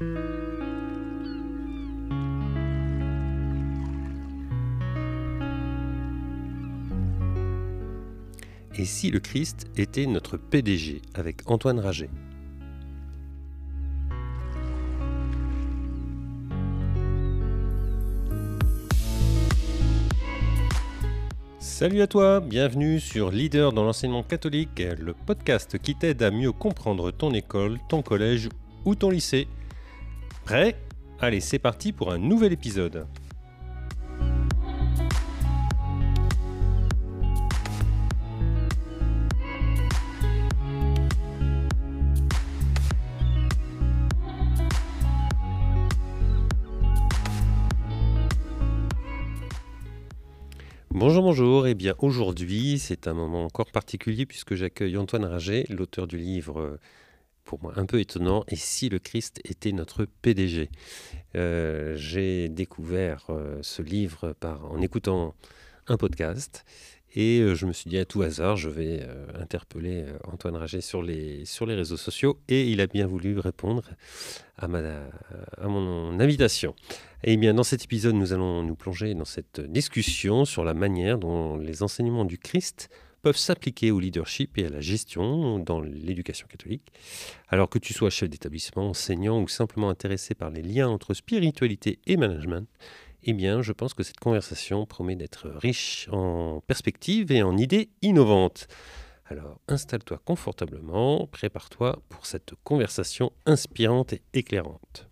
Et si le Christ était notre PDG avec Antoine Raget Salut à toi, bienvenue sur Leader dans l'enseignement catholique, le podcast qui t'aide à mieux comprendre ton école, ton collège ou ton lycée. Prêt? Allez, c'est parti pour un nouvel épisode. Bonjour, bonjour. Eh bien, aujourd'hui, c'est un moment encore particulier puisque j'accueille Antoine Raget, l'auteur du livre, pour moi, un peu étonnant, Et si le Christ était notre PDG euh, J'ai découvert euh, ce livre en écoutant un podcast et euh, je me suis dit à tout hasard, je vais interpeller Antoine Raget sur les, réseaux sociaux et il a bien voulu répondre à, mon invitation. Et bien dans cet épisode, nous allons nous plonger dans cette discussion sur la manière dont les enseignements du Christ peuvent s'appliquer au leadership et à la gestion dans l'éducation catholique. Alors que tu sois chef d'établissement, enseignant ou simplement intéressé par les liens entre spiritualité et management, eh bien, je pense que cette conversation promet d'être riche en perspectives et en idées innovantes. Alors, installe-toi confortablement, prépare-toi pour cette conversation inspirante et éclairante.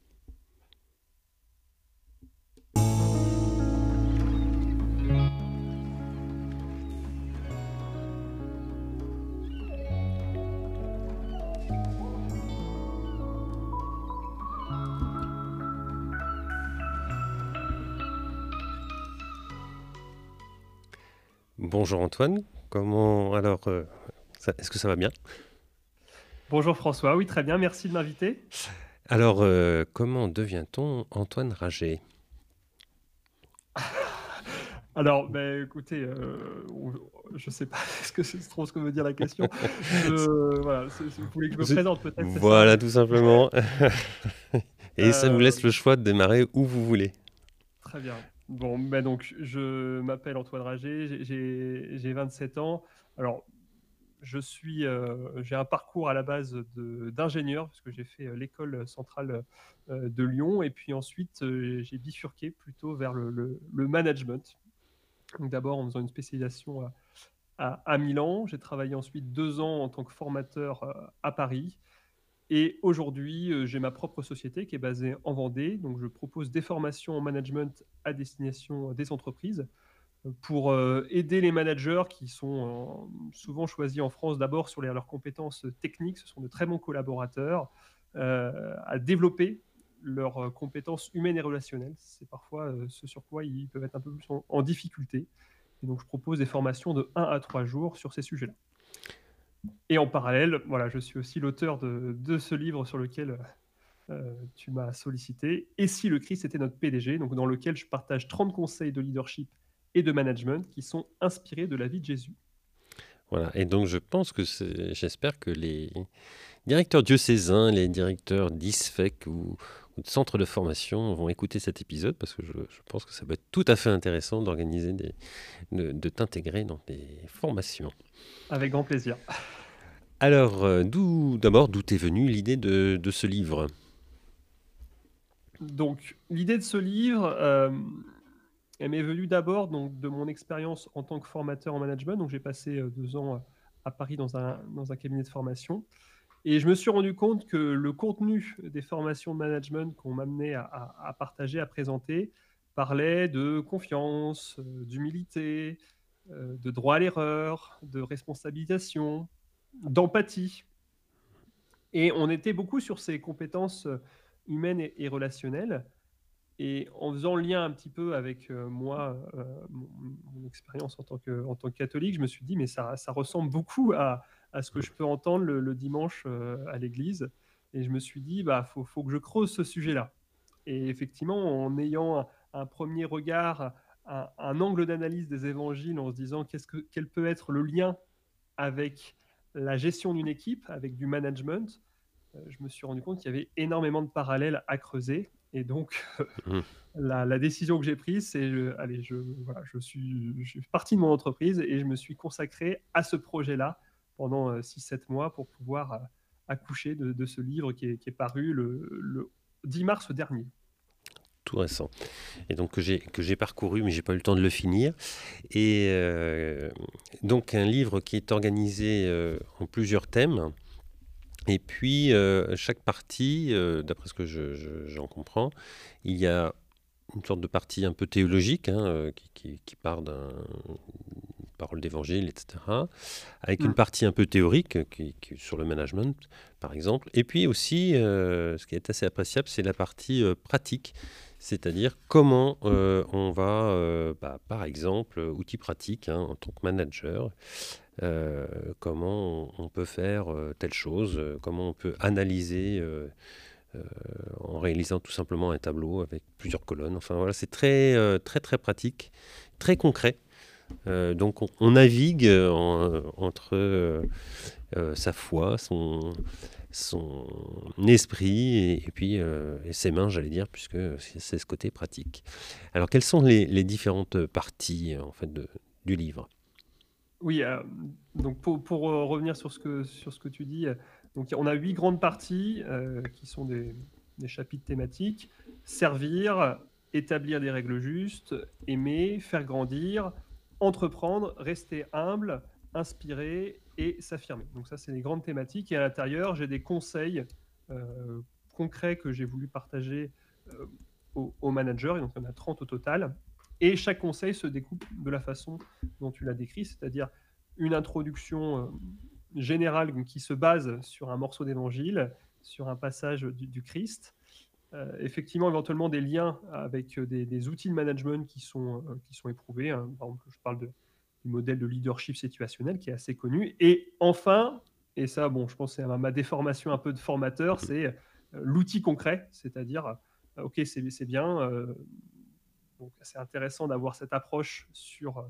Bonjour Antoine, comment alors euh, est-ce que ça va bien? Bonjour François, oui très bien, merci de m'inviter. Alors euh, comment devient-on Antoine Raget Alors, ben, écoutez, euh, je ne sais pas ce que c'est trop ce que veut dire la question? voilà, vous voulez que je me présente peut-être. Voilà, tout simplement. Et ça vous laisse le choix de démarrer où vous voulez. Très bien. Bon, ben donc, je m'appelle Antoine Rager, j'ai 27 ans. Alors, je suis, euh, j'ai un parcours à la base d'ingénieur, parce que j'ai fait euh, l'école centrale euh, de Lyon, et puis ensuite, j'ai bifurqué plutôt vers le, management. D'abord en faisant une spécialisation à, à Milan. J'ai travaillé ensuite deux ans en tant que formateur à Paris. Et aujourd'hui, euh, j'ai ma propre société qui est basée en Vendée. Donc, je propose des formations en management à destination des entreprises euh, pour euh, aider les managers qui sont souvent choisis en France d'abord sur leurs compétences techniques. Ce sont de très bons collaborateurs à développer leurs compétences humaines et relationnelles. C'est parfois ce sur quoi ils peuvent être un peu plus en difficulté. Et donc, je propose des formations de 1 à 3 jours sur ces sujets-là. Et en parallèle, voilà, je suis aussi l'auteur de, ce livre sur lequel euh, tu m'as sollicité. Et si le Christ était notre PDG, dans lequel je partage 30 conseils de leadership et de management qui sont inspirés de la vie de Jésus. Voilà, et donc je pense que j'espère que les directeurs diocésains, les directeurs d'ISFEC ou, de centres de formation vont écouter cet épisode parce que je, pense que ça va être tout à fait intéressant d'organiser des, de, t'intégrer dans des formations. Avec grand plaisir. Alors, euh, d'où d'abord, d'où est venue l'idée de, de, ce livre? Donc, l'idée de ce livre, euh, elle m'est venue d'abord donc de mon expérience en tant que formateur en management. Donc, j'ai passé euh, deux ans à Paris dans un, dans un cabinet de formation. Et je me suis rendu compte que le contenu des formations de management qu'on m'amenait à, partager, à présenter, parlait de confiance, euh, d'humilité, euh, de droit à l'erreur, de responsabilisation, d'empathie. Et on était beaucoup sur ces compétences euh, humaines et, relationnelles. Et en faisant le lien un petit peu avec moi, mon, expérience en, tant que, en tant que catholique, je me suis dit, mais ça ressemble beaucoup à, à ce que je peux entendre le, dimanche euh, à l'église. Et je me suis dit, bah, faut, faut que je creuse ce sujet-là. Et effectivement, en ayant un, premier regard, un, angle d'analyse des évangiles, en se disant qu'est-ce que, quel peut être le lien avec la gestion d'une équipe, avec du management, je me suis rendu compte qu'il y avait énormément de parallèles à creuser. Et donc, mmh. la, décision que j'ai prise, c'est, allez, je, voilà, je, suis, je suis parti de mon entreprise et je me suis consacré à ce projet-là pendant 6-7 mois pour pouvoir accoucher de, ce livre qui est, paru le, 10 mars dernier tout récent. Et donc que j'ai parcouru, mais j'ai pas eu le temps de le finir. Et euh, donc un livre qui est organisé euh, en plusieurs thèmes. Et puis euh, chaque partie, d'après ce que j'en comprends, il y a une sorte de partie un peu théologique hein, qui, part d'un parole d'évangile, etc. Avec une partie un peu théorique qui, sur le management, par exemple. Et puis aussi, euh, ce qui est assez appréciable, c'est la partie euh, pratique, c'est-à-dire comment euh, on va, bah, par exemple, outils pratiques hein, en tant que manager, comment on, peut faire telle chose, comment on peut analyser. en réalisant tout simplement un tableau avec plusieurs colonnes. Enfin voilà, c'est très très très pratique, très concret. Euh, donc on, navigue euh, entre euh, sa foi, son, esprit et, puis ses mains, j'allais dire, puisque c'est ce côté pratique. Alors quelles sont les, différentes parties en fait du livre? Oui, donc pour, revenir sur ce, que, tu dis, donc on a huit grandes parties qui sont des chapitres thématiques servir, établir des règles justes, aimer, faire grandir, entreprendre, rester humble, inspirer et s'affirmer. Donc ça, c'est les grandes thématiques. Et à l'intérieur, j'ai des conseils euh, concrets que j'ai voulu partager euh, aux, managers. Et il y en a 30 au total. Et chaque conseil se découpe de la façon dont tu l'as décrit, c'est-à-dire une introduction euh, générale qui se base sur un morceau d'évangile, sur un passage du Christ, euh, effectivement, éventuellement des liens avec euh, des, outils de management qui sont, euh, qui sont éprouvés. Hein. Par exemple, je parle de, du modèle de leadership situationnel qui est assez connu. Et enfin, et ça, bon, je pense que c'est ma déformation un peu de formateur, mmh. c'est l'outil concret, c'est-à-dire, ok, c'est bien, donc c'est intéressant d'avoir cette approche sur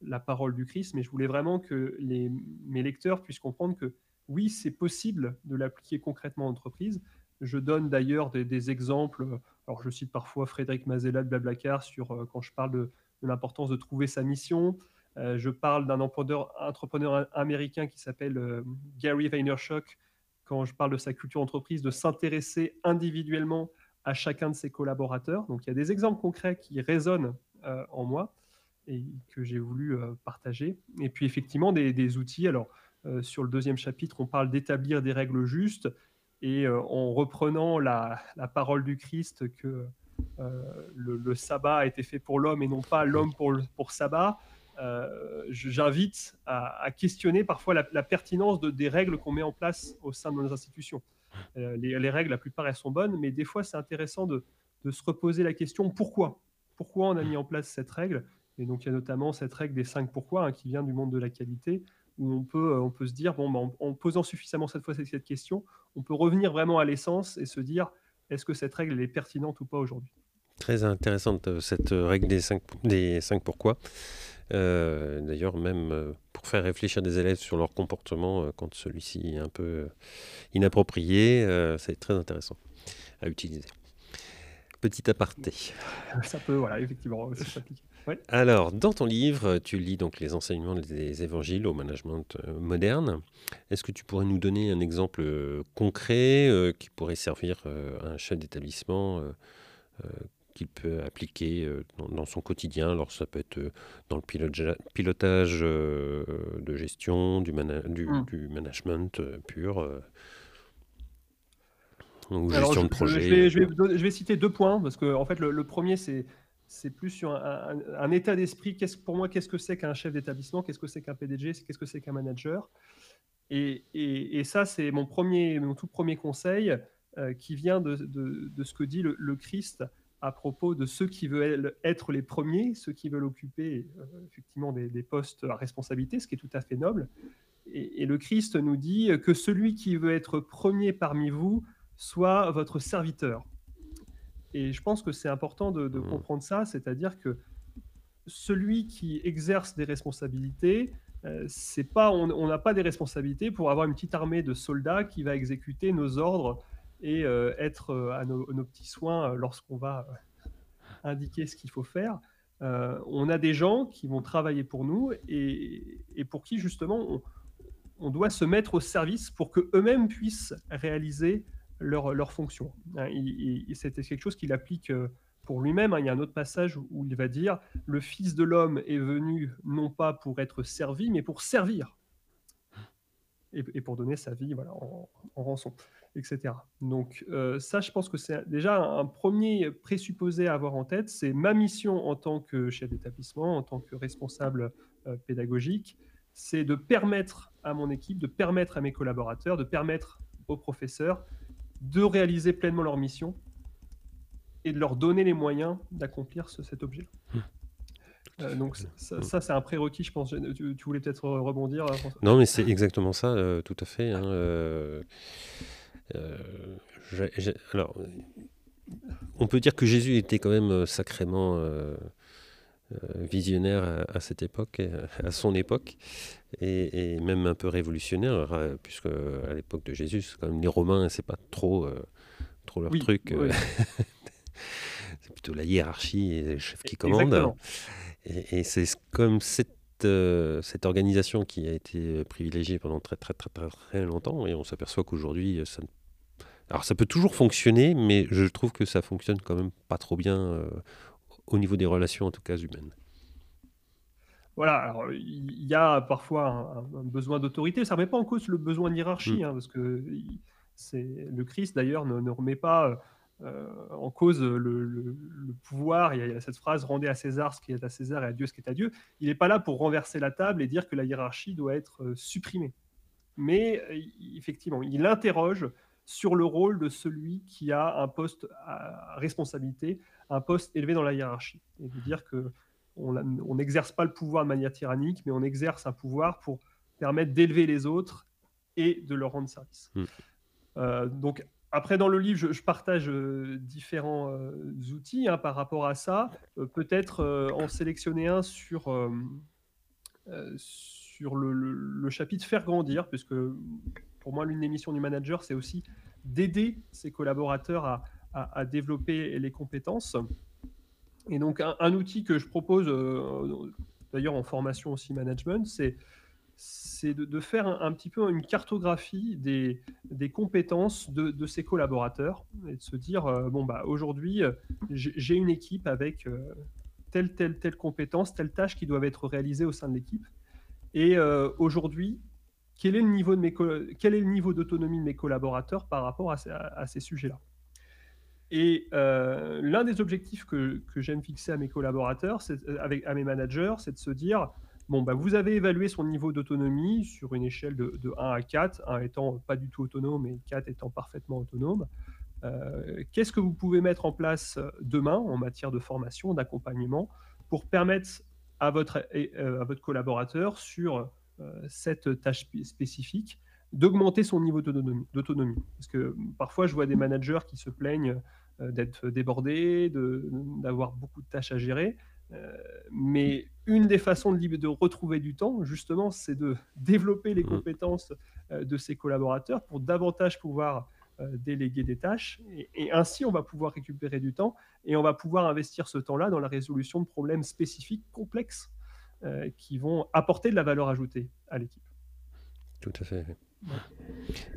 la parole du Christ, mais je voulais vraiment que les, mes lecteurs puissent comprendre que oui, c'est possible de l'appliquer concrètement en entreprise, je donne d'ailleurs des, exemples. Alors, je cite parfois Frédéric Mazella de Blablacar sur euh, quand je parle de, l'importance de trouver sa mission. Euh, je parle d'un entrepreneur, américain qui s'appelle euh, Gary Vaynerchuk quand je parle de sa culture entreprise, de s'intéresser individuellement à chacun de ses collaborateurs. Donc, il y a des exemples concrets qui résonnent en moi et que j'ai voulu partager. Et puis, effectivement, des, des outils. Alors, sur le deuxième chapitre, on parle d'établir des règles justes et euh, en reprenant la, parole du Christ que euh, le, sabbat a été fait pour l'homme et non pas l'homme pour, sabbat, euh, j'invite à, questionner parfois la, pertinence de, des règles qu'on met en place au sein de nos institutions. les, règles, la plupart, elles sont bonnes, mais des fois, c'est intéressant de, se reposer la question pourquoi? Pourquoi on a mis en place cette règle? Et donc, il y a notamment cette règle des cinq pourquoi hein, qui vient du monde de la qualité, où on peut, on peut se dire, bon, ben, en, posant suffisamment cette fois cette question, on peut revenir vraiment à l'essence et se dire, est-ce que cette règle est pertinente ou pas aujourd'hui? Très intéressante euh, cette règle des cinq, des cinq pourquoi. Euh, d'ailleurs, même euh, pour faire réfléchir des élèves sur leur comportement quand celui-ci est un peu inapproprié, c'est très intéressant à utiliser. Petit aparté. Ça peut, voilà, effectivement, s'appliquer. Alors, dans ton livre, tu lis donc les enseignements des évangiles au management euh, moderne. Est-ce que tu pourrais nous donner un exemple euh, concret euh, qui pourrait servir à un chef d'établissement qu'il peut appliquer dans, son quotidien? Alors, ça peut être dans le pilotage de gestion, du, mmh. du, management pur. ou gestion de projet. Je vais, citer deux points, parce que en fait, le premier, c'est c'est plus sur un, état d'esprit. pour moi, qu'est-ce que c'est qu'un chef d'établissement? Qu'est-ce que c'est qu'un PDG Qu'est-ce que c'est qu'un manager? Et, ça, c'est mon, premier, mon tout premier conseil euh, qui vient de, ce que dit le, Christ à propos de ceux qui veulent être les premiers, ceux qui veulent occuper euh, effectivement des, des, postes à responsabilité, ce qui est tout à fait noble. Et, le Christ nous dit que celui qui veut être premier parmi vous soit votre serviteur. Et je pense que c'est important de, mmh. comprendre ça, c'est-à-dire que celui qui exerce des responsabilités, c'est pas, on n'a pas des responsabilités pour avoir une petite armée de soldats qui va exécuter nos ordres et être à nos, petits soins lorsqu'on va indiquer ce qu'il faut faire. on a des gens qui vont travailler pour nous et, pour qui justement on, doit se mettre au service pour que eux-mêmes puissent réaliser leur, leur fonction. Hein, C'était quelque chose qu'il applique pour lui-même. Hein. Il y a un autre passage où, il va dire Le Fils de l'homme est venu non pas pour être servi, mais pour servir. Et, pour donner sa vie voilà, en, rançon, etc. Donc, euh, ça, je pense que c'est déjà un premier présupposé à avoir en tête c'est ma mission en tant que chef d'établissement, en tant que responsable euh, pédagogique c'est de permettre à mon équipe, de permettre à mes collaborateurs, de permettre aux professeurs de réaliser pleinement leur mission et de leur donner les moyens d'accomplir cet objet. Mmh. Euh, donc mmh. ça, c'est un prérequis, je pense. Tu, voulais peut-être rebondir euh, Non, mais c'est exactement ça, euh, tout à fait. Hein, alors, on peut dire que Jésus était quand même sacrément visionnaire à, cette époque, à son époque, et, même un peu révolutionnaire, puisque à l'époque de Jésus, quand même les Romains, c'est pas trop, trop leur truc. c'est plutôt la hiérarchie et les chefs qui commandent. Et, c'est comme cette, euh, cette organisation qui a été privilégiée pendant très très très très, longtemps et on s'aperçoit qu'aujourd'hui ça alors ça peut toujours fonctionner mais je trouve que ça fonctionne quand même pas trop bien euh, au niveau des relations en tout cas humaines. Voilà, alors il y a parfois un, besoin d'autorité, ça ne remet pas en cause le besoin de hiérarchie, mmh. hein, parce que c'est le Christ d'ailleurs ne, ne, remet pas euh, en cause le, pouvoir. Il y, a, cette phrase rendez à César ce qui est à César et à Dieu ce qui est à Dieu. Il n'est pas là pour renverser la table et dire que la hiérarchie doit être euh, supprimée. Mais euh, effectivement, il interroge sur le rôle de celui qui a un poste à responsabilité, un poste élevé dans la hiérarchie. Et de dire que on n'exerce pas le pouvoir de manière tyrannique, mais on exerce un pouvoir pour permettre d'élever les autres et de leur rendre service. Mmh. donc après, dans le livre, je, partage euh, différents euh, outils hein, par rapport à ça. Euh, peut-être en sélectionner un sur, sur le, chapitre Faire grandir, puisque pour moi, l'une des missions du manager, c'est aussi d'aider ses collaborateurs à, développer les compétences. Et donc, un outil que je propose, d'ailleurs en formation aussi management, c'est de, faire un, petit peu une cartographie des, compétences de, ses collaborateurs et de se dire euh, bon bah aujourd'hui euh, j'ai une équipe avec euh, telle telle telle compétence, telle tâche qui doivent être réalisées au sein de l'équipe et aujourd'hui quel est le niveau d'autonomie de mes collaborateurs par rapport à, ces sujets-là? Et l'un des objectifs que, j'aime fixer à mes collaborateurs, avec à mes managers, c'est de se dire Bon, bah, vous avez évalué son niveau d'autonomie sur une échelle de, 1 à 4, 1 étant pas du tout autonome et 4 étant parfaitement autonome. Euh, qu'est-ce que vous pouvez mettre en place demain en matière de formation, d'accompagnement, pour permettre à votre, euh, à votre collaborateur sur euh, cette tâche spécifique d'augmenter son niveau d'autonomie. Parce que parfois, je vois des managers qui se plaignent d'être débordés, d'avoir beaucoup de tâches à gérer. Euh, mais une des façons de, de, retrouver du temps, justement, c'est de développer les mmh. compétences euh, de ses collaborateurs pour davantage pouvoir euh, déléguer des tâches. Et, ainsi, on va pouvoir récupérer du temps et on va pouvoir investir ce temps-là dans la résolution de problèmes spécifiques, complexes, qui vont apporter de la valeur ajoutée à l'équipe. Tout à fait.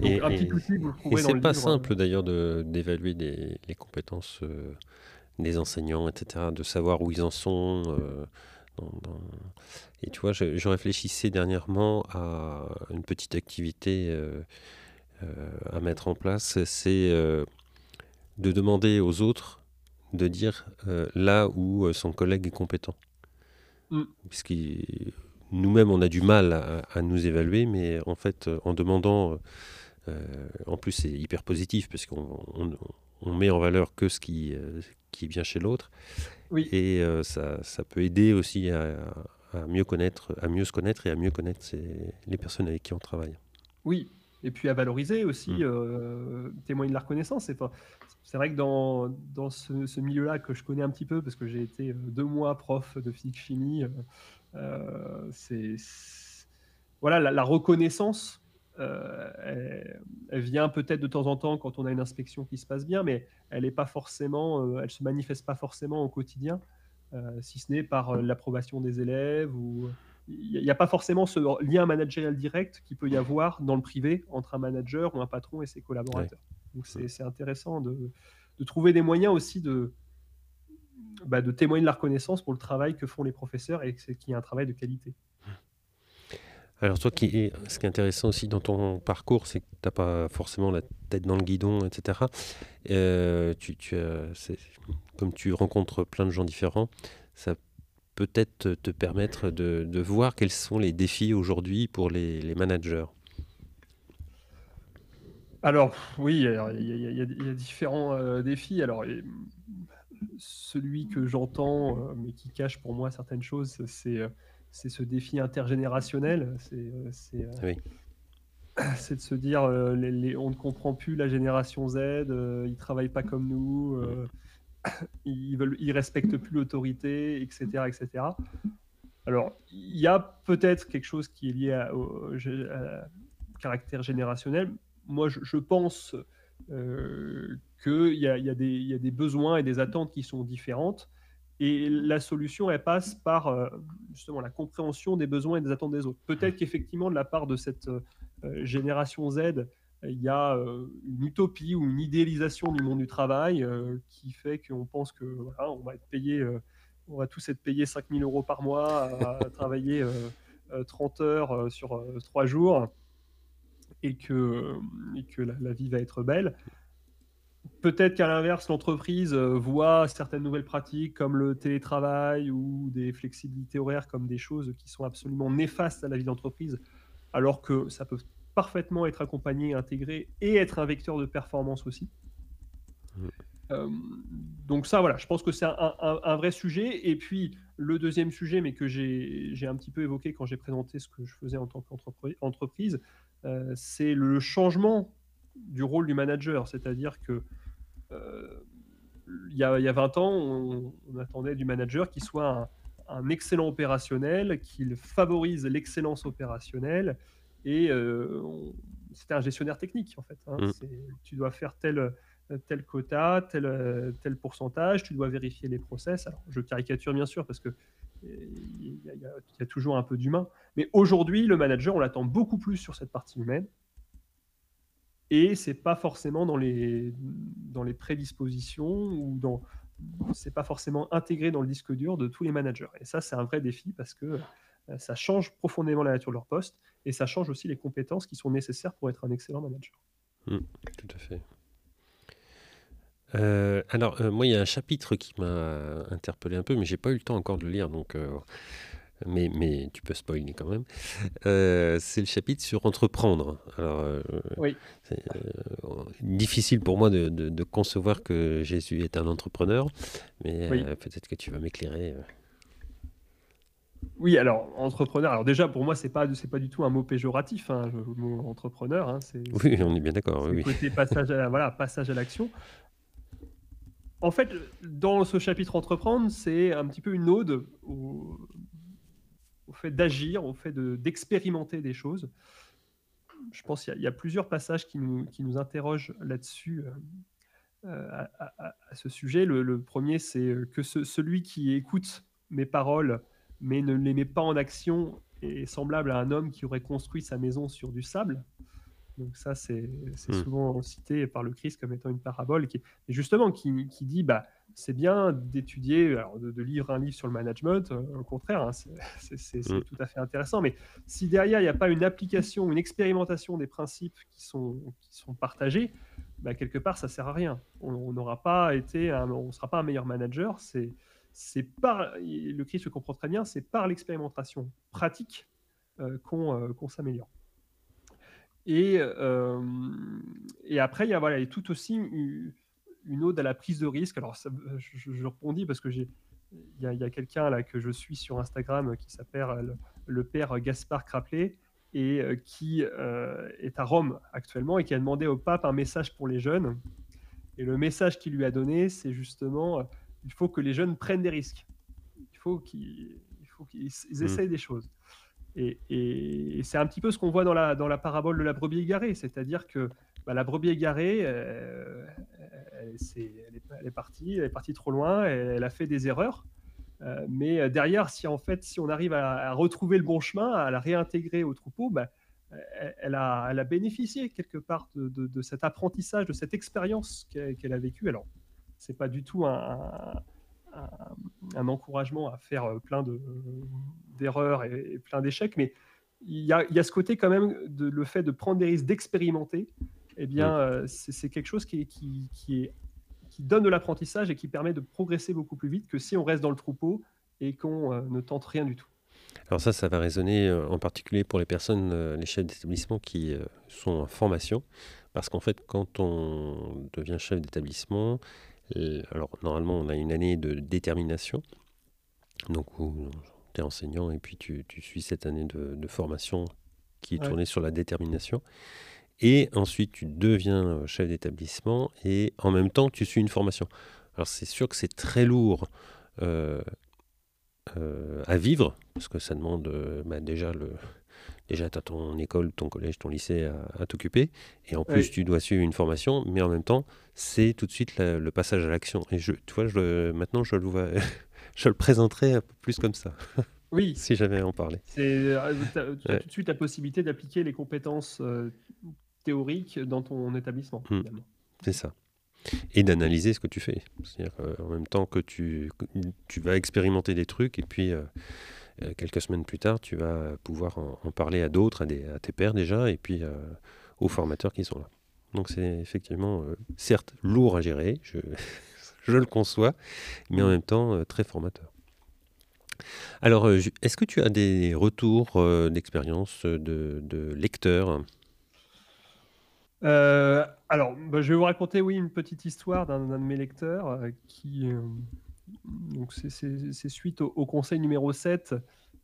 et, et c'est pas simple d'ailleurs d'évaluer les compétences des enseignants, etc., de savoir où ils en sont. Euh, et tu vois, je, réfléchissais dernièrement à une petite activité euh, euh, à mettre en place, c'est de demander aux autres de dire là où son collègue est compétent. Mm. Puisque nous-mêmes, on a du mal à, nous évaluer, mais en fait, en demandant, en plus, c'est hyper positif, parce qu'on on, met en valeur que ce qui, qui est bien chez l'autre. Oui. Et euh, ça, ça, peut aider aussi à, mieux connaître, à mieux se connaître et à mieux connaître les personnes avec qui on travaille. Oui, et puis à valoriser aussi, mm. euh, témoigner de la reconnaissance. C'est vrai que dans, dans ce, milieu-là que je connais un petit peu, parce que j'ai été euh, deux mois prof de physique-chimie, c'est voilà, la, reconnaissance, elle, vient peut-être de temps en temps quand on a une inspection qui se passe bien, mais elle est pas forcément, elle se manifeste pas forcément au quotidien, si ce n'est par l'approbation des élèves ou il n'y a pas forcément ce lien managérial direct qu'il peut y avoir dans le privé entre un manager ou un patron et ses collaborateurs. Donc c'est intéressant de, trouver des moyens aussi de, bah, de témoigner de la reconnaissance pour le travail que font les professeurs et qu'il y a un travail de qualité. Alors toi, qui ce qui est intéressant aussi dans ton parcours, c'est que tu n'as pas forcément la tête dans le guidon, etc. Euh, tu, tu comme tu rencontres plein de gens différents, ça peut-être te permettre de, voir quels sont les défis aujourd'hui pour les, managers Alors oui, il y, a différents euh, défis. Alors celui que j'entends, euh, mais qui cache pour moi certaines choses, c'est euh, ce défi intergénérationnel. C'est de se dire, les, on ne comprend plus la génération Z, ils ne travaillent pas comme nous ils veulent, respectent plus l'autorité, etc., etc. Alors, il y a peut-être quelque chose qui est lié au, caractère générationnel. Moi, je, pense euh, qu'il y, a des besoins et des attentes qui sont différentes. Et la solution, elle passe par euh, justement la compréhension des besoins et des attentes des autres. Peut-être qu'effectivement, de la part de cette euh, génération Z, il y a euh, une utopie ou une idéalisation du monde du travail euh, qui fait qu'on pense que voilà, on va être payé, euh, on va tous être payés 5000 euros par mois à, travailler 30 heures sur 3 jours et que, et que la, vie va être belle. Peut-être qu'à l'inverse, l'entreprise voit certaines nouvelles pratiques comme le télétravail ou des flexibilités horaires comme des choses qui sont absolument néfastes à la vie d'entreprise, alors que ça peut parfaitement être accompagné, intégré et être un vecteur de performance aussi. Euh, donc ça, voilà, je pense que c'est un, vrai sujet. Et puis le deuxième sujet, mais que j'ai un petit peu évoqué quand j'ai présenté ce que je faisais en tant qu'entreprise, euh, c'est le changement du rôle du manager. C'est-à-dire que euh, il, y a, il, y a, 20 ans, on, attendait du manager qu'il soit un, un excellent opérationnel, qu'il favorise l'excellence opérationnelle et euh, c'était un gestionnaire technique, en fait. Hein. Mm. Tu dois faire tel, tel quota, tel, tel pourcentage, tu dois vérifier les process. Alors, je caricature bien sûr parce que il y, a toujours un peu d'humain. Mais aujourd'hui, le manager, on l'attend beaucoup plus sur cette partie humaine. Et c'est pas forcément dans les, dans les prédispositions ou dans. C'est pas forcément intégré dans le disque dur de tous les managers. Et ça, c'est un vrai défi parce que euh, ça change profondément la nature de leur poste et ça change aussi les compétences qui sont nécessaires pour être un excellent manager. Mmh, tout à fait. Euh, alors, euh, moi, il y a un chapitre qui m'a interpellé un peu, mais j'ai pas eu le temps encore de le lire, donc, mais, mais tu peux spoiler quand même. c'est le chapitre sur entreprendre. Alors, oui. c'est difficile pour moi de, de, concevoir que Jésus est un entrepreneur, mais peut-être que tu vas m'éclairer. Oui, alors entrepreneur. Alors déjà, pour moi, c'est pas c'est pas du tout un mot péjoratif, hein, le mot entrepreneur. Hein, c'est, oui, on est bien d'accord. Oui, côté passage à voilà passage à l'action. En fait, dans ce chapitre entreprendre, c'est un petit peu une ode au, fait d'agir, au fait de, d'expérimenter des choses. Je pense qu'il y, a plusieurs passages qui nous, qui nous interrogent là-dessus euh, euh, à, ce sujet. Le, premier, c'est que celui qui écoute mes paroles mais ne les met pas en action est semblable à un homme qui aurait construit sa maison sur du sable. Donc ça, c'est hmm. souvent cité par le Christ comme étant une parabole qui, justement qui, qui dit, bah, c'est bien d'étudier, de, de, lire un livre sur le management, euh, au contraire, hein, c'est hmm. tout à fait intéressant, mais si derrière, il n'y a pas une application, une expérimentation des principes qui sont, qui sont partagés, bah, quelque part, ça sert à rien. On n'aura pas été, on ne sera pas un meilleur manager, c'est c'est par, le Christ le comprend très bien, c'est par l'expérimentation pratique euh, euh, qu'on s'améliore. Et, euh, et après, il y a, tout aussi une, ode à la prise de risque. Alors, je, je, répondis parce que j'ai, il y a, quelqu'un là que je suis sur Instagram qui s'appelle le, père Gaspard Craplet et qui est à Rome actuellement et qui a demandé au pape un message pour les jeunes. Et le message qu'il lui a donné, c'est justement il faut que les jeunes prennent des risques. Il faut qu'ils, il faut qu'ils mm. essayent des choses. Et, c'est un petit peu ce qu'on voit dans la, dans la parabole de la brebis égarée, c'est-à-dire que bah, la brebis égarée, euh, elle, est, partie, elle est partie trop loin, elle, a fait des erreurs. Euh, mais derrière, si en fait, si on arrive à, retrouver le bon chemin, à la réintégrer au troupeau, bah, elle, a, elle, a, bénéficié quelque part de, cet apprentissage, de cette expérience qu'elle a vécue. Alors, c'est pas du tout un, un, encouragement à faire euh, plein d'erreurs et, plein d'échecs, mais il y, a, il y, a, ce côté quand même de le fait de prendre des risques, d'expérimenter. Eh bien, euh, c'est quelque chose qui, qui, qui, est, qui donne de l'apprentissage et qui permet de progresser beaucoup plus vite que si on reste dans le troupeau et qu'on euh, ne tente rien du tout. Alors ça, ça va résonner en particulier pour les personnes, les chefs d'établissement qui sont en formation, parce qu'en fait, quand on devient chef d'établissement, alors, normalement, on a une année de détermination, donc où tu es enseignant et puis tu, suis cette année de, formation qui est tournée sur la détermination. Et ensuite, tu deviens euh, chef d'établissement et en même temps, tu suis une formation. Alors, c'est sûr que c'est très lourd euh, euh, à vivre, parce que ça demande bah, déjà le, déjà tu as ton école, ton collège, ton lycée à, t'occuper, et en plus tu dois suivre une formation, mais en même temps, c'est tout de suite le passage à l'action. Et je, tu vois, je, maintenant je le, vois, je le présenterai un peu plus comme ça. Oui. si j'avais à en parler. C'est euh, tu as, tout de suite la possibilité d'appliquer les compétences euh, théoriques dans ton établissement. Hmm. C'est ça. Et d'analyser ce que tu fais. C'est-à-dire en même temps que tu, tu vas expérimenter des trucs et puis euh, euh, quelques semaines plus tard, tu vas pouvoir en, parler à d'autres, à, tes pairs déjà, et puis euh, aux formateurs qui sont là. Donc c'est effectivement, euh, certes, lourd à gérer, je, le conçois, mais en même temps très formateur. Alors, est-ce que tu as des retours d'expérience de, lecteurs? Alors, bah, je vais vous raconter, oui, une petite histoire d'un de mes lecteurs qui, donc c'est suite au, conseil numéro 7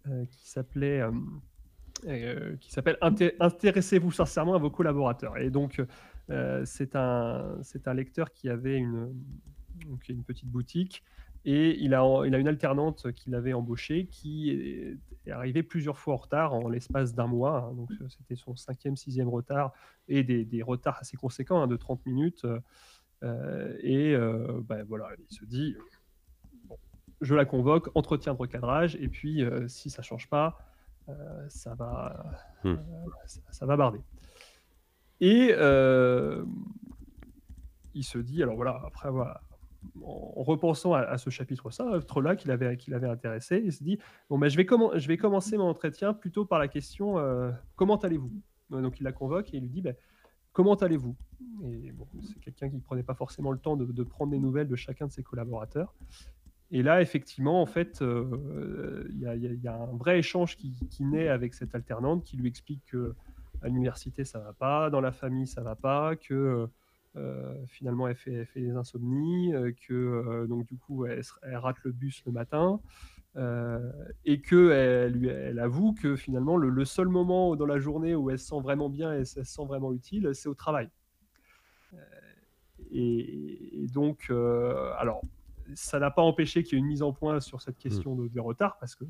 euh, qui s'appelait euh, euh, qui s'appelle Intéressez-vous sincèrement à vos collaborateurs. Et donc c'est un, un lecteur qui avait une, une petite boutique et il a, il a une alternante qu'il avait embauchée qui est, arrivée plusieurs fois en retard en l'espace d'un mois. Hein. donc c'était son cinquième, sixième retard et des, des retards assez conséquents hein, de 30 minutes. et ben voilà, il se dit je la convoque, entretien de recadrage, et puis euh, si ça change pas, euh, ça, va, hmm. euh, ça, va barder. Et il se dit, alors voilà, après avoir, en repensant à, ce chapitre-là, qu'il avait, qu'il avait intéressé, il se dit, bon, ben, je, vais je vais commencer mon entretien plutôt par la question, comment allez-vous? Donc il la convoque et il lui dit, ben, comment allez-vous? Et bon, c'est quelqu'un qui ne prenait pas forcément le temps de, de, prendre des nouvelles de chacun de ses collaborateurs. Et là, effectivement, en fait, euh, il y, a un vrai échange qui, naît avec cette alternante qui lui explique que à l'université ça va pas, dans la famille ça va pas, que euh, finalement elle fait, des insomnies, euh, que donc du coup elle, rate le bus le matin, et que elle, elle avoue que finalement le, seul moment dans la journée où elle se sent vraiment bien et elle se sent vraiment utile, c'est au travail. Et, donc, alors ça n'a pas empêché qu'il y ait une mise en point sur cette question de, des retards, parce que,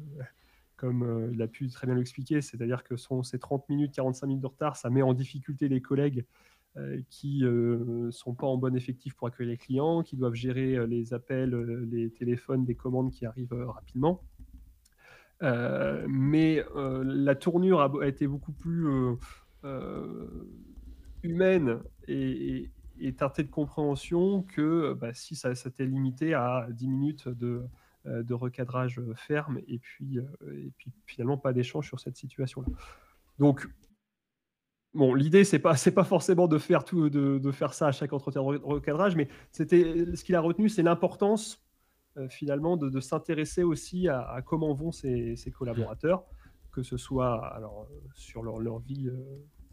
comme euh, il a pu très bien l'expliquer, c'est-à-dire que ces 30 minutes, 45 minutes de retard, ça met en difficulté les collègues euh, qui ne euh, sont pas en bon effectif pour accueillir les clients, qui doivent gérer les appels, les téléphones, des commandes qui arrivent rapidement. mais la tournure a, été beaucoup plus humaine et, et teintée de compréhension que bah, si ça s'était limité à 10 minutes de, euh, de recadrage ferme et puis, euh, et puis finalement pas d'échange sur cette situation-là. Donc, bon, l'idée, c'est pas, c'est pas forcément de faire, tout, de, de, faire ça à chaque entretien de recadrage, mais c'était, ce qu'il a retenu, c'est l'importance euh, finalement de, de s'intéresser aussi à, comment vont ses, ses, collaborateurs, que ce soit alors, sur leur, leur vie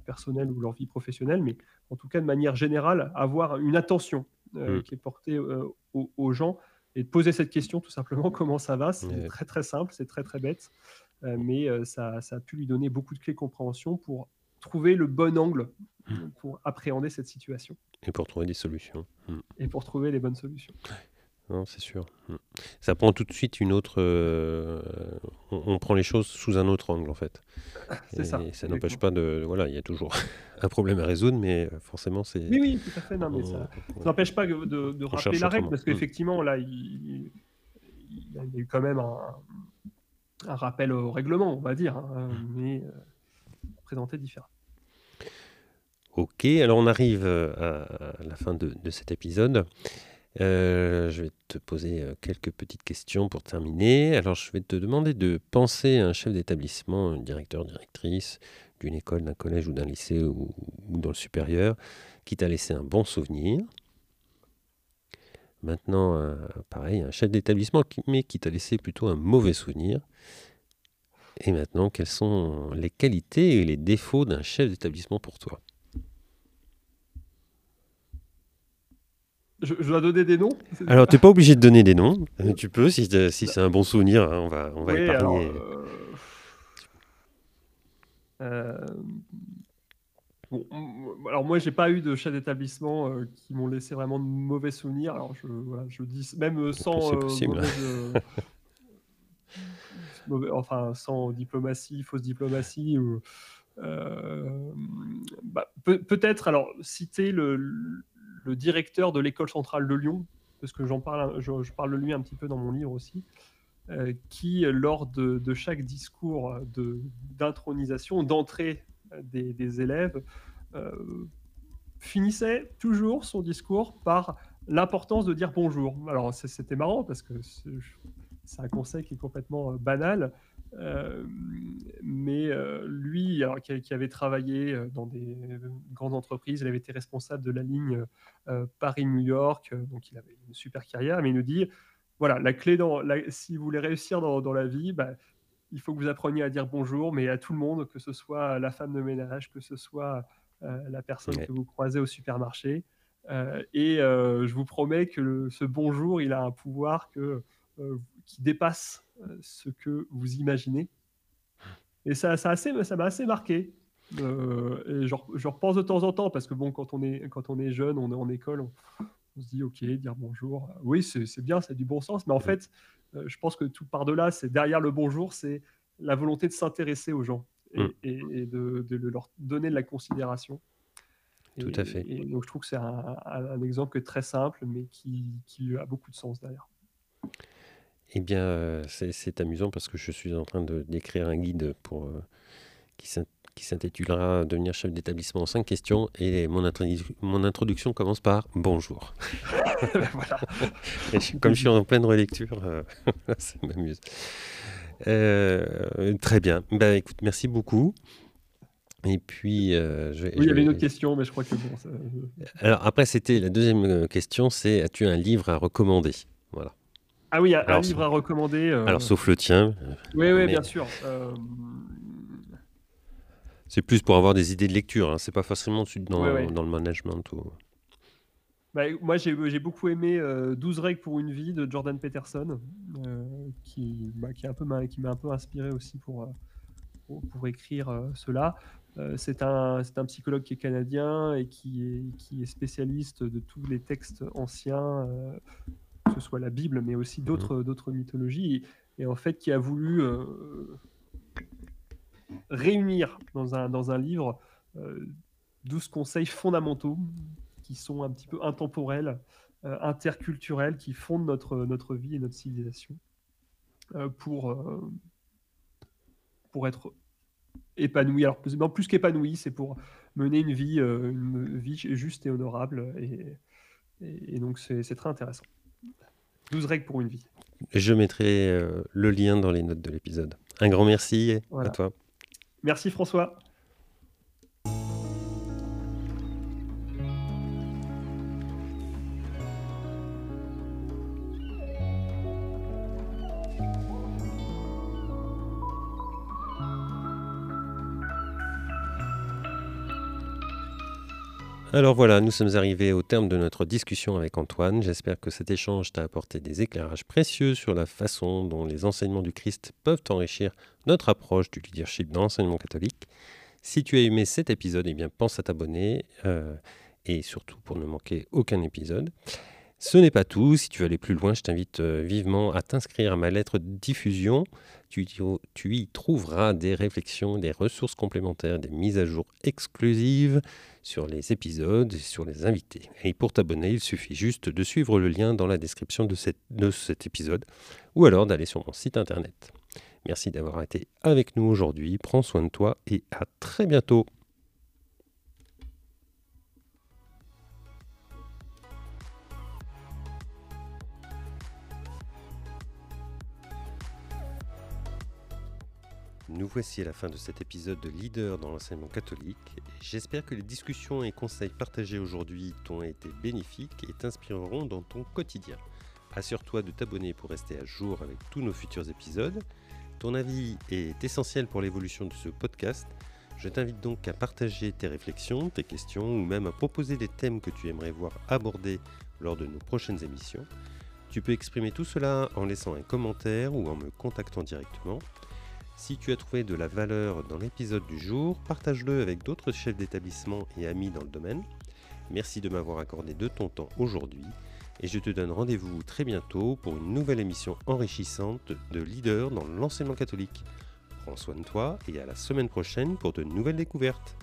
personnelle ou leur vie professionnelle, mais en tout cas de manière générale, avoir une attention euh, mm. qui est portée euh, aux, gens et de poser cette question tout simplement comment ça va? C'est très très simple, c'est très très bête, euh, mais ça, ça, a pu lui donner beaucoup de clés de compréhension pour trouver le bon angle mm. pour appréhender cette situation. Et pour trouver des solutions. Mm. Et pour trouver les bonnes solutions. Non, c'est sûr. Mm. Ça prend tout de suite une autre. euh, on, on prend les choses sous un autre angle, en fait. C'est ça. Et ça n'empêche pas de. Voilà, il y a toujours un problème à résoudre, mais euh, forcément, c'est. Oui, oui, tout à fait. Non, mais on- ça, n'empêche pas de, de rappeler la règle, parce Mm. qu'effectivement, là, il, y a eu quand même un, un rappel au règlement, on va dire, hein, mais euh, présenté différemment. Ok, alors on arrive à à la fin de, de cet épisode. Euh, je vais te poser euh, quelques petites questions pour terminer. Alors, je vais te demander de penser à un chef d'établissement, un directeur, directrice d'une école, d'un collège ou d'un lycée ou, dans le supérieur, qui t'a laissé un bon souvenir. Maintenant, euh, pareil, un chef d'établissement, mais qui t'a laissé plutôt un mauvais souvenir. Et maintenant, quelles sont les qualités et les défauts d'un chef d'établissement pour toi? Je, je dois donner des noms Alors, tu n'es pas obligé de donner des noms. Euh, Tu peux, si, c'est un bon souvenir, hein, on va, on va Oui, épargner. alors, euh, euh, bon, alors moi, j'ai pas eu de chef d'établissement euh, qui m'ont laissé vraiment de mauvais souvenirs. Alors je, voilà, je dis même sans euh, mauvaise, mauvais- enfin sans diplomatie, fausse diplomatie ou bah, peut- peut-être alors citer le, le directeur de l'école centrale de Lyon parce que j'en parle, je, je parle de lui un petit peu dans mon livre aussi euh, qui, lors de, chaque discours d'intronisation, d'entrée des, des élèves, euh, finissait toujours son discours par l'importance de dire bonjour. Alors c'était marrant parce que c'est un conseil qui est complètement euh, banal, euh, mais euh, lui, alors, qui, qui avait travaillé euh, dans des grandes entreprises, il avait été responsable de la ligne euh, Paris-New York, euh, donc il avait une super carrière, mais il nous dit voilà, la clé dans, la- si vous voulez réussir dans, dans la vie, bah, il faut que vous appreniez à dire bonjour, mais à tout le monde, que ce soit la femme de ménage, que ce soit euh, la personne Ouais. que vous croisez au supermarché. Euh, et euh, je vous promets que le- ce bonjour, il a un pouvoir que, euh, qui dépasse euh, ce que vous imaginez. Et ça, ça, assez, ça m'a assez marqué. Euh, et je, re- je repense de temps en temps parce que bon, quand on est, quand on est jeune, on est en école, on, on se dit ok, dire bonjour. Oui, c'est c'est bien, a du bon sens, mais en fait, euh, je pense que tout par-delà, c'est derrière le bonjour, c'est la volonté de s'intéresser aux gens et, Mm. et- et de, de leur donner de la considération. Tout Et- à fait. Et donc je trouve que c'est un, un- un exemple très simple, mais qui, qui a beaucoup de sens derrière. Eh bien, euh, c'est amusant parce que je suis en train de d'écrire un guide pour, euh, qui s'in- qui s'intitulera Devenir chef d'établissement en 5 questions. Et mon, introdu- mon introduction commence par Bonjour. voilà. Je- comme je suis en pleine relecture, euh, ça m'amuse. Euh, très bien. Bah, écoute, merci beaucoup. Et puis, euh, je Oui, il y avait une autre question, mais je crois que bon. ça- Alors après, c'était la deuxième question, c'est as-tu un livre à recommander? Voilà. Ah oui, un, un Alors, livre à recommander. euh, Alors sauf le tien, euh, Oui, oui, mais- bien sûr. Euh, c'est plus pour avoir des idées de lecture. Hein. C'est pas forcément dans, Ouais, ouais. dans le management. Ou... bah, moi, j'ai beaucoup aimé euh, 12 règles pour une vie de Jordan Peterson, qui, bah, qui, est un peu m'a- qui m'a un peu inspiré aussi pour, pour, pour écrire cela. C'est un, psychologue qui est canadien et qui est, qui est spécialiste de tous les textes anciens, ce soit la Bible, mais aussi d'autres d'autres mythologies, et, et en fait qui a voulu euh, réunir dans un, dans un livre euh, 12 conseils fondamentaux qui sont un petit peu intemporels, euh, interculturels, qui fondent notre, notre vie et notre civilisation euh, pour, pour être épanoui. Alors, plus, non, plus qu'épanoui, c'est pour mener une vie, une vie juste et honorable. Et, donc, c'est très intéressant. 12 règles pour une vie. Je mettrai euh, le lien dans les notes de l'épisode. Un grand merci Voilà. à toi. Merci François. Alors voilà, nous sommes arrivés au terme de notre discussion avec Antoine. J'espère que cet échange t'a apporté des éclairages précieux sur la façon dont les enseignements du Christ peuvent enrichir notre approche du leadership dans l'enseignement catholique. Si tu as aimé cet épisode, eh bien pense à t'abonner euh, et surtout pour ne manquer aucun épisode. Ce n'est pas tout. Si tu veux aller plus loin, je t'invite euh, vivement à t'inscrire à ma lettre de diffusion. Tu, y trouveras des réflexions, des ressources complémentaires, des mises à jour exclusives sur les épisodes et sur les invités. Et pour t'abonner, il suffit juste de suivre le lien dans la description de, de cet épisode ou alors d'aller sur mon site internet. Merci d'avoir été avec nous aujourd'hui. Prends soin de toi et à très bientôt. Nous voici à la fin de cet épisode de Leader dans l'enseignement catholique. J'espère que les discussions et conseils partagés aujourd'hui t'ont été bénéfiques et t'inspireront dans ton quotidien. Assure-toi de t'abonner pour rester à jour avec tous nos futurs épisodes. Ton avis est essentiel pour l'évolution de ce podcast. Je t'invite donc à partager tes réflexions, tes questions ou même à proposer des thèmes que tu aimerais voir abordés lors de nos prochaines émissions. Tu peux exprimer tout cela en laissant un commentaire ou en me contactant directement. Si tu as trouvé de la valeur dans l'épisode du jour, partage-le avec d'autres chefs d'établissement et amis dans le domaine. Merci de m'avoir accordé de ton temps aujourd'hui et je te donne rendez-vous très bientôt pour une nouvelle émission enrichissante de leader dans l'enseignement catholique. Prends soin de toi et à la semaine prochaine pour de nouvelles découvertes.